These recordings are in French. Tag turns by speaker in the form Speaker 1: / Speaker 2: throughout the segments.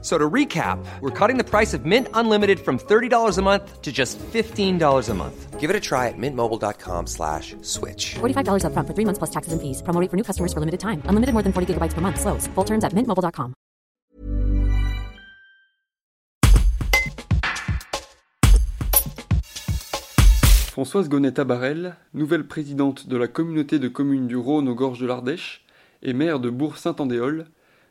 Speaker 1: So to recap, we're cutting the price of Mint Unlimited from $30 a month to just $15 a month.
Speaker 2: Give it a try at mintmobile.com slash switch.
Speaker 3: $45 upfront for three months plus taxes and fees. Promo rate for new customers for limited time. Unlimited more than 40 gigabytes per month. Slows. Full terms at mintmobile.com.
Speaker 4: Françoise Gonnet-Tabarel, nouvelle présidente de la communauté de communes du Rhône aux gorges de l'Ardèche et maire de Bourg-Saint-Andéol,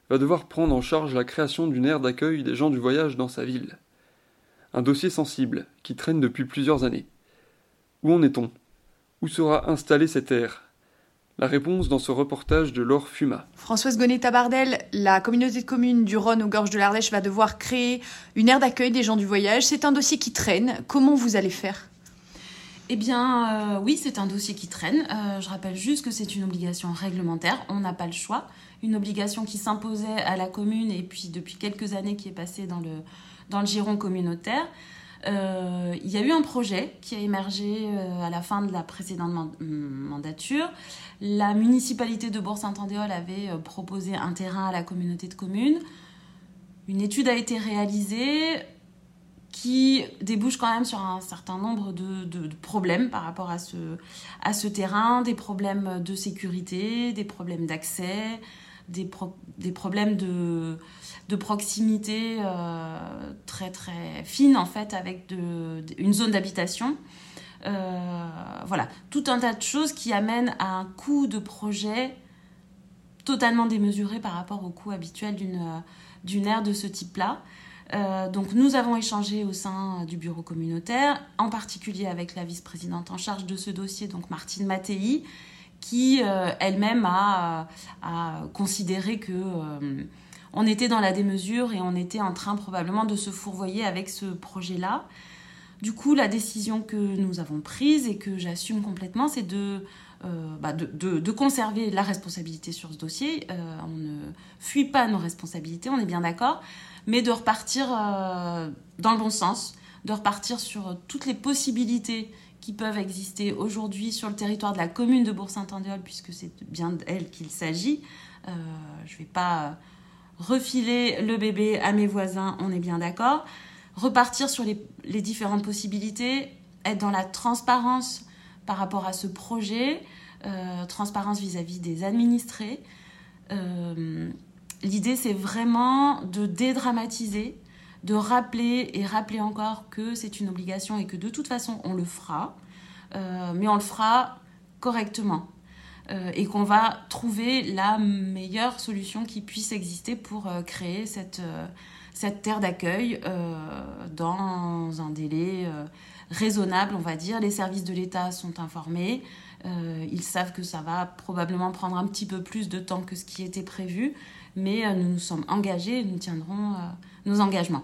Speaker 4: va devoir prendre en charge la création d'une aire d'accueil des gens du voyage dans sa ville. Un dossier sensible qui traîne depuis plusieurs années. Où en est-on? Où sera installée cette aire? La réponse dans ce reportage de Laure Fuma.
Speaker 5: Françoise Gonnet-Tabardel, la communauté de communes du Rhône aux gorges de l'Ardèche va devoir créer une aire d'accueil des gens du voyage. C'est un dossier qui traîne. Comment vous allez faire?
Speaker 6: Eh bien, euh, oui, c'est un dossier qui traîne. Euh, je rappelle juste que c'est une obligation réglementaire. On n'a pas le choix. Une obligation qui s'imposait à la commune et puis depuis quelques années qui est passée dans le, dans le giron communautaire. Euh, il y a eu un projet qui a émergé à la fin de la précédente man- mandature. La municipalité de Bourg-Saint-Andéol avait proposé un terrain à la communauté de communes. Une étude a été réalisée qui débouche quand même sur un certain nombre de, problèmes par rapport à ce, terrain, des problèmes de sécurité, des problèmes d'accès, des, pro- des problèmes de, proximité euh, très très fine en fait avec une zone d'habitation. Euh, voilà, tout un tas de choses qui amènent à un coût de projet totalement démesuré par rapport au coût habituel d'une aire de ce type-là. Euh, donc nous avons échangé au sein du bureau communautaire, en particulier avec la vice-présidente en charge de ce dossier, donc Martine Mattei, qui euh, elle-même a, considéré que euh, on était dans la démesure et on était en train probablement de se fourvoyer avec ce projet-là. Du coup, la décision que nous avons prise et que j'assume complètement, c'est de, euh, bah, conserver la responsabilité sur ce dossier. Euh, on ne fuit pas nos responsabilités, on est bien d'accord, mais de repartir euh, dans le bon sens, de repartir sur toutes les possibilités qui peuvent exister aujourd'hui sur le territoire de la commune de Bourg-Saint-Andéol, puisque c'est bien d'elle qu'il s'agit. Je ne vais pas refiler le bébé à mes voisins, on est bien d'accord. Repartir sur les, différentes possibilités, être dans la transparence par rapport à ce projet, euh, transparence vis-à-vis des administrés. Euh, L'idée, c'est vraiment de dédramatiser, de rappeler et rappeler encore que c'est une obligation et que de toute façon, on le fera, euh, mais on le fera correctement. Euh, et qu'on va trouver la meilleure solution qui puisse exister pour euh, créer cette, euh, cette terre d'accueil dans un délai raisonnable, on va dire. Les services de l'État sont informés. Ils savent que ça va probablement prendre un petit peu plus de temps que ce qui était prévu, mais nous nous sommes engagés et nous tiendrons nos engagements.